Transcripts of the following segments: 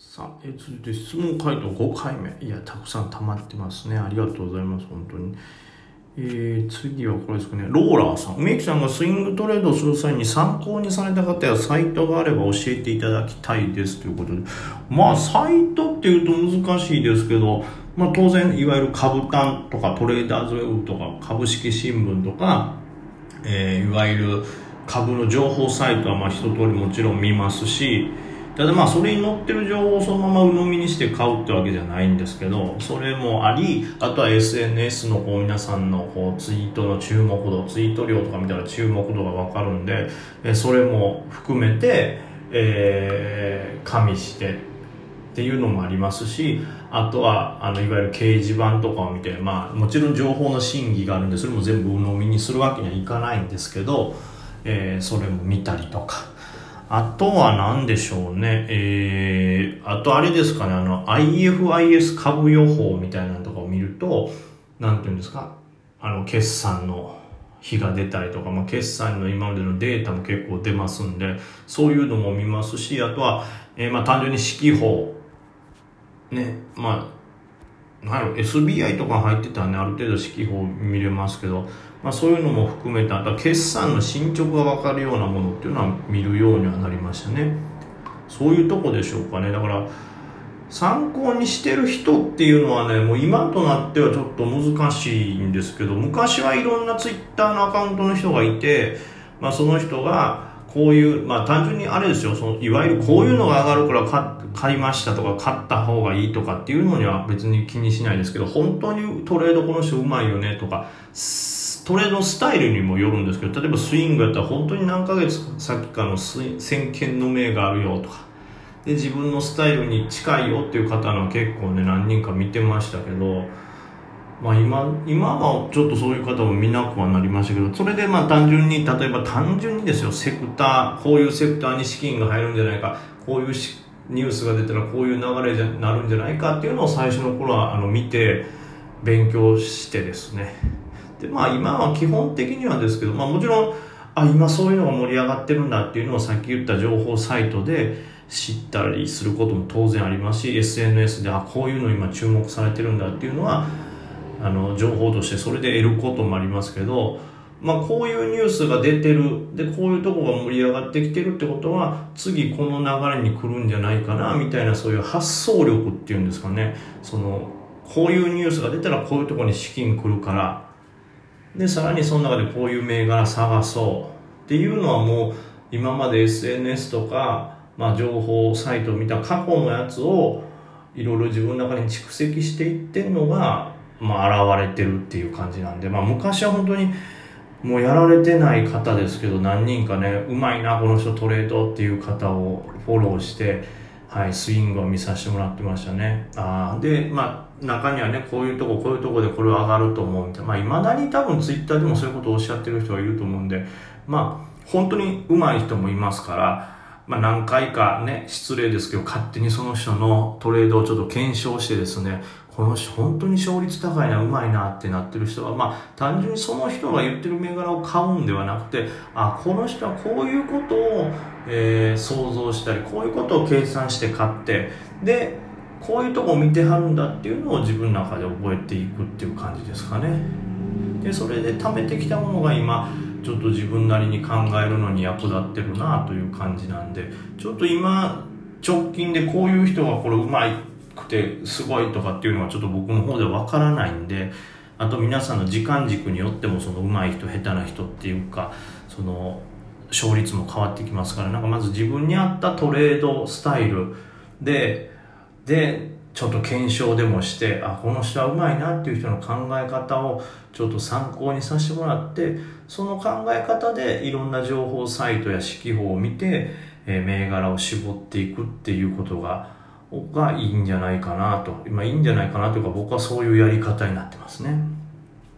さあ、え続いて質問回答5回目。いや、たくさん溜まってますね。ありがとうございます、本当に。えー、次はこれですかね。ローラーさん。梅木さんがスイングトレードする際に参考にされた方やサイトがあれば教えていただきたいですということで。まあ、サイトっていうと難しいですけど、まあ当然、いわゆる株単とかトレーダーズウェブとか株式新聞とか、えー、いわゆる株の情報サイトはまあ一通りもちろん見ますし、ただまあそれに載ってる情報をそのまま鵜呑みにして買うってわけじゃないんですけどそれもありあとは SNS のこう皆さんのこうツイートの注目度ツイート量とか見たら注目度が分かるんでそれも含めて、えー、加味してっていうのもありますしあとはあのいわゆる掲示板とかを見て、まあ、もちろん情報の審議があるんでそれも全部鵜呑みにするわけにはいかないんですけど、えー、それも見たりとか。あとは何でしょうね。えー、あとあれですかね、あの、IFIS 株予報みたいなのとかを見ると、なんていうんですか、あの、決算の日が出たりとか、まあ、決算の今までのデータも結構出ますんで、そういうのも見ますし、あとは、えー、まあ、単純に四季報、ね、まあ、なんやろ SBI とか入ってたらねある程度四季報見れますけど、まあ、そういうのも含めてあとは決算の進捗が分かるようなものっていうのは見るようにはなりましたね。そういうとこでしょうかね。だから参考にしてる人っていうのはねもう今となってはちょっと難しいんですけど昔はいろんなツイッターのアカウントの人がいて、まあ、その人がこういう、まあ単純にあれですよ、そのいわゆるこういうのが上がるから買いましたとか買った方がいいとかっていうのには別に気にしないですけど、本当にトレードこの人うまいよねとか、トレードスタイルにもよるんですけど、例えばスイングやったら本当に何ヶ月先かの先見の明があるよとか、で、自分のスタイルに近いよっていう方の結構ね、何人か見てましたけど、まあ今、今はちょっとそういう方も見なくはなりましたけど、それでまあ単純に、例えば単純にですよ、セクター、こういうセクターに資金が入るんじゃないか、こういうニュースが出たらこういう流れになるんじゃないかっていうのを最初の頃はあの見て勉強してですね。で、まあ今は基本的にはですけど、まあもちろん、あ、今そういうのが盛り上がってるんだっていうのをさっき言った情報サイトで知ったりすることも当然ありますし、SNS で、あ、こういうの今注目されてるんだっていうのは、あの情報としてそれで得ることもありますけど、まあ、こういうニュースが出てるでこういうとこが盛り上がってきてるってことは次この流れに来るんじゃないかなみたいなそういう発想力っていうんですかね。そのこういうニュースが出たらこういうとこに資金来るからでさらにその中でこういう銘柄探そうっていうのはもう今まで SNS とか、まあ、情報サイトを見た過去のやつをいろいろ自分の中に蓄積していってるのがまあ、現れてるっていう感じなんで、まあ、昔は本当にもうやられてない方ですけど何人かねうまいなこの人トレードっていう方をフォローして、はい、スイングを見させてもらってましたね。あでまあ中にはねこういうとここういうとこでこれ上がると思うみたいな。まあいまだに多分ツイッターでもそういうことをおっしゃってる人がいると思うんでまあ本当にうまい人もいますからまあ、何回かね、失礼ですけど、勝手にその人のトレードをちょっと検証してですね、この人本当に勝率高いな、うまいなってなってる人は、まあ、単純にその人が言ってる銘柄を買うんではなくて、あ、この人はこういうことを、えー、想像したり、こういうことを計算して買って、で、こういうとこ見てはるんだっていうのを自分の中で覚えていくっていう感じですかね。で、それで貯めてきたものが今、ちょっと自分なりに考えるのに役立ってるなという感じなんで、ちょっと今、直近でこういう人がこれうまくてすごいとかっていうのはちょっと僕の方でわからないんであと皆さんの時間軸によってもその上手い人下手な人っていうかその勝率も変わってきますからなんかまず自分に合ったトレードスタイルででちょっと検証でもしてあこの人はうまいなっていう人の考え方をちょっと参考にさせてもらってその考え方でいろんな情報サイトや指揮法を見て、え、銘柄を絞っていくっていうことががいいんじゃないかなと。まあいいんじゃないかなというか僕はそういうやり方になってますね。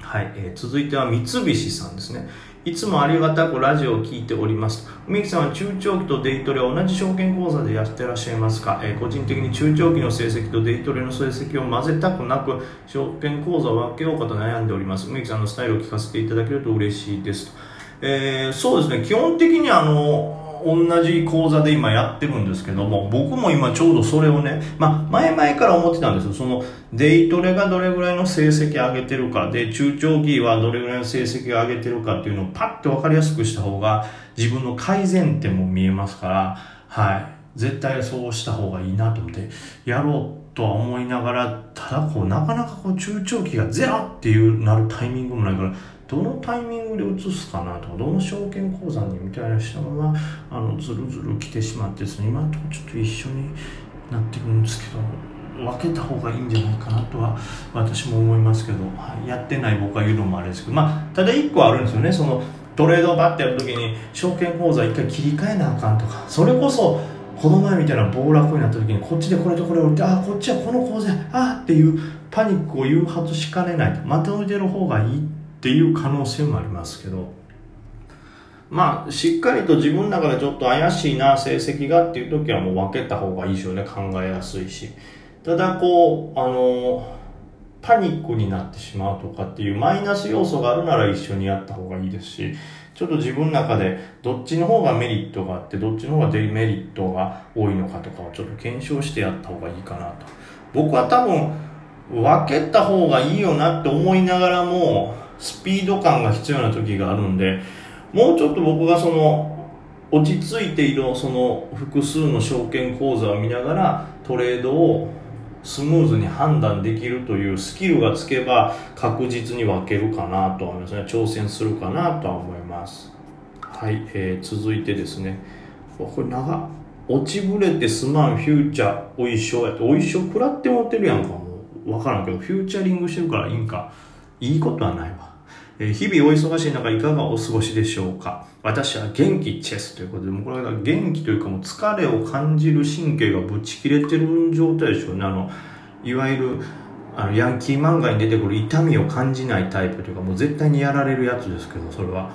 はい、えー、続いては三菱さんですね。いつもありがたくラジオを聞いております。梅木さんは中長期とデイトレは同じ証券口座でやってらっしゃいますか、えー、個人的に中長期の成績とデイトレの成績を混ぜたくなく、証券口座を分けようかと悩んでおります。梅木さんのスタイルを聞かせていただけると嬉しいです。えー、そうですね、基本的にあの、同じ講座で今やってるんですけども、僕も今ちょうどそれをね、まあ、前々から思ってたんですよ。その、デイトレがどれぐらいの成績上げてるか、で、中長期はどれぐらいの成績を上げてるかっていうのをパッと分かりやすくした方が、自分の改善点も見えますから、はい。絶対そうした方がいいなと思って、やろうとは思いながら、ただこう、なかなかこう、中長期がゼロっていうなるタイミングもないから、どのタイミングで移すかなとかどの証券口座にみたいなしたままあのずるずる来てしまってですね今ところちょっと一緒になってくるんですけど分けた方がいいんじゃないかなとは私も思いますけど、はい、やってない僕が言うのもあれですけどまあただ1個あるんですよねそのトレードをバッてやるときに証券口座1回切り替えなあかんとかそれこそこの前みたいな暴落になった時にこっちでこれとこれを売ってああこっちはこの口座ああっていうパニックを誘発しかねないと。まとめてる方がいいっっていう可能性もありますけど。まあしっかりと自分の中でちょっと怪しいな成績がっていう時はもう分けた方がいいですよね考えやすいし。ただこうあのパニックになってしまうとかっていうマイナス要素があるなら一緒にやった方がいいですしちょっと自分の中でどっちの方がメリットがあってどっちの方がデメリットが多いのかとかをちょっと検証してやった方がいいかなと。僕は多分分けた方がいいよなって思いながらもスピード感が必要な時があるんでもうちょっと僕がその落ち着いているその複数の証券口座を見ながらトレードをスムーズに判断できるというスキルがつけば確実に分けるかなとは思いますね。挑戦するかなとは思います。はい、えー、続いてですね。これ長落ちぶれてすまんフューチャーお衣装やってお衣装食らって持ってるやんか。もう分からんけどフューチャリングしてるからいいんか。いいことはないわえ日々お忙しい中いかがお過ごしでしょうか？私は元気チェスということで、もうこれが元気というかもう疲れを感じる神経がぶち切れてる状態でしょうね。あの、いわゆる、あの、ヤンキー漫画に出てくる痛みを感じないタイプというか、もう絶対にやられるやつですけど、それは。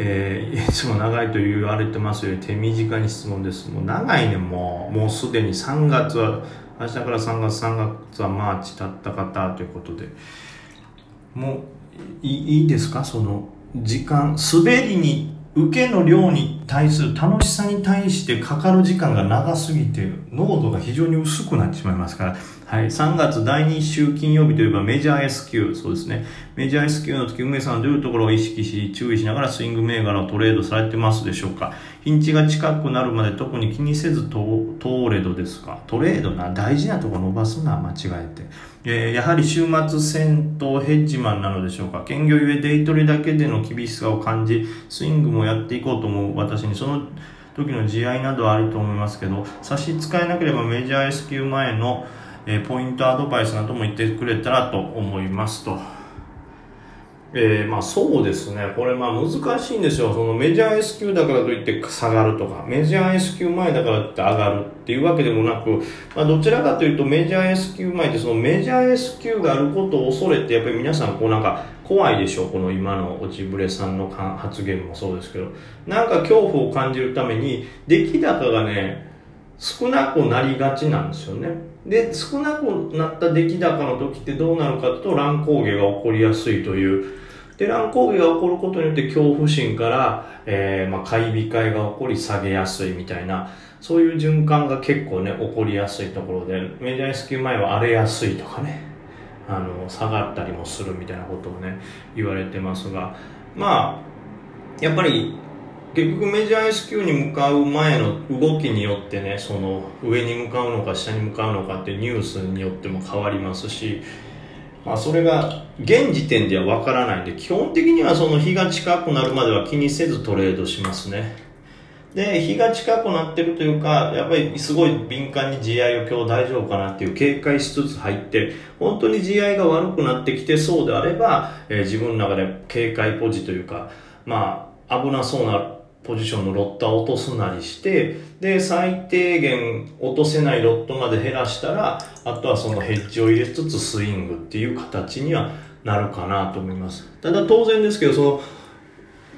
えー、いつも長いと言われてますように手短に質問です。もう長いね、もう、もうすでに3月は、明日から3月、3月はマーチ経った方ということで、もう、いいですか？その時間滑りに受けの量に対する楽しさに対してかかる時間が長すぎて濃度が非常に薄くなってしまいますから。はい、3月第2週金曜日といえばメジャー S q そうですね。メジャー S q の時、梅さんはどういうところを意識し、注意しながらスイング銘柄をトレードされてますでしょうか？日にちが近くなるまで特に気にせずトーレドですか？トレードな、大事なとこ伸ばすな、間違えて。えー、やはり週末戦闘ヘッジマンなのでしょうか？兼業ゆえデイトレだけでの厳しさを感じ、スイングもやっていこうと思う私に、その時の地合などはあると思いますけど、差し支えなければメジャー S q 前のえポイントアドバイスなども言ってくれたらと思いますと。えー、まあそうですね。これまあ難しいんですよ。そのメジャー S q だからといって下がるとか、メジャー S q 前だからって上がるっていうわけでもなく、まあどちらかというとメジャー S q 前ってそのメジャー S q があることを恐れてやっぱり皆さんこうなんか怖いでしょう。この今の落ちぶれさんの発言もそうですけど。なんか恐怖を感じるために出来高がね、少なくなりがちなんですよね。で、少なくなった出来高の時ってどうなるかというと乱高下が起こりやすいという。で、乱高下が起こることによって恐怖心から、えー、まあ、買い控えが起こり下げやすいみたいな、そういう循環が結構ね、起こりやすいところで、メジャー S q 前は荒れやすいとかね、あの、下がったりもするみたいなことをね、言われてますが、まあ、やっぱり結局メジャー S q に向かう前の動きによってねその上に向かうのか下に向かうのかってニュースによっても変わりますし、まあ、それが現時点ではわからないんで基本的にはその日が近くなるまでは気にせずトレードしますね。で日が近くなってるというかやっぱりすごい敏感に GI を今日大丈夫かなっていう警戒しつつ入って本当に GI が悪くなってきてそうであれば、えー、自分の中で警戒ポジというかまあ危なそうなポジションのロットは落とすなりして、で、最低限落とせないロットまで減らしたら、あとはそのヘッジを入れつつスイングっていう形にはなるかなと思います。ただ当然ですけど、その、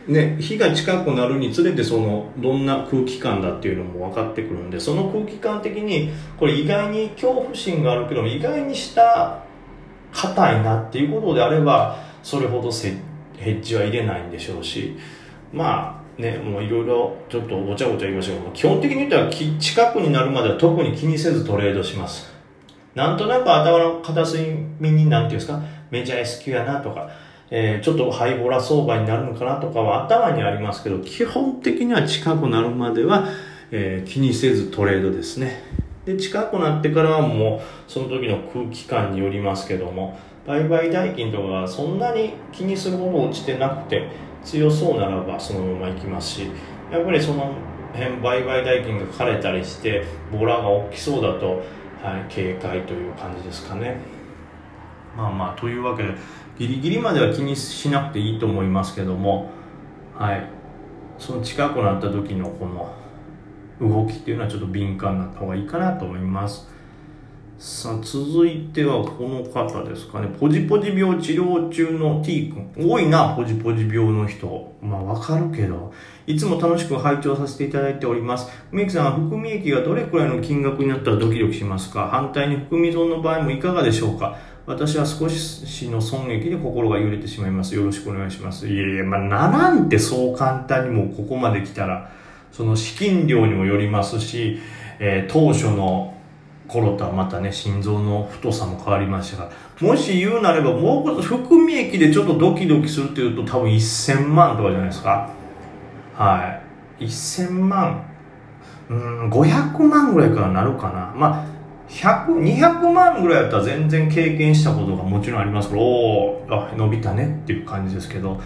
ね、日が近くなるにつれてそのどんな空気感だっていうのも分かってくるんでその空気感的にこれ意外に恐怖心があるけど意外に下硬いなっていうことであればそれほどヘッジは入れないんでしょうしまあね、もういろいろちょっとごちゃごちゃ言いましたけど、基本的に言ったら近くになるまでは特に気にせずトレードします。なんとなく頭の片隅に、なんていうんですか、メジャー S q やなとか、えー、ちょっとハイボラ相場になるのかなとかは頭にありますけど、基本的には近くなるまでは、えー、気にせずトレードですね。で、近くなってからはもう、その時の空気感によりますけども、売買代金とかがそんなに気にするほど落ちてなくて、強そうならばそのまま行きますしやっぱりその辺売買代金が枯れたりしてボラが大きそうだと、はい、警戒という感じですかね。まあまあというわけでギリギリまでは気にしなくていいと思いますけどもはい。その近くなった時のこの動きっていうのはちょっと敏感になった方がいいかなと思います。さあ、続いてはこの方ですかね。ポジポジ病治療中の T 君。多いな、ポジポジ病の人。まあ、わかるけど。いつも楽しく拝聴させていただいております。梅木さんは含み益がどれくらいの金額になったらドキドキしますか？反対に含み損の場合もいかがでしょうか？私は少しの損益で心が揺れてしまいます。よろしくお願いします。いやいや、まあ、ならんってそう簡単にもうここまで来たら、その資金量にもよりますし、えー、当初の頃とはまたね、心臓の太さも変わりましたが、もし言うなれば、もう含み益でちょっとドキドキするっていうと多分1000万とかじゃないですか。はい。1000万。うん、500万ぐらいからなるかな。まあ、100、200万ぐらいだったら全然経験したことがもちろんありますけど、おあ、伸びたねっていう感じですけど、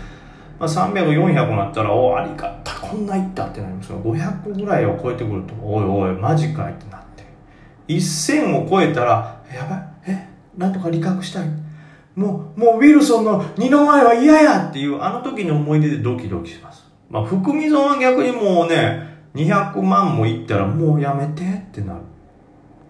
まあ、300、400になったら、おありがた、こんないったってなりますけど、500ぐらいを超えてくると、おいおい、マジかいってなって。1000を超えたら、やばい、え、なんとか理覚したい。もう、もうウィルソンの二の前は嫌やっていう、あの時の思い出でドキドキします。まあ、含み損は逆にもうね、200万もいったらもうやめてってなる。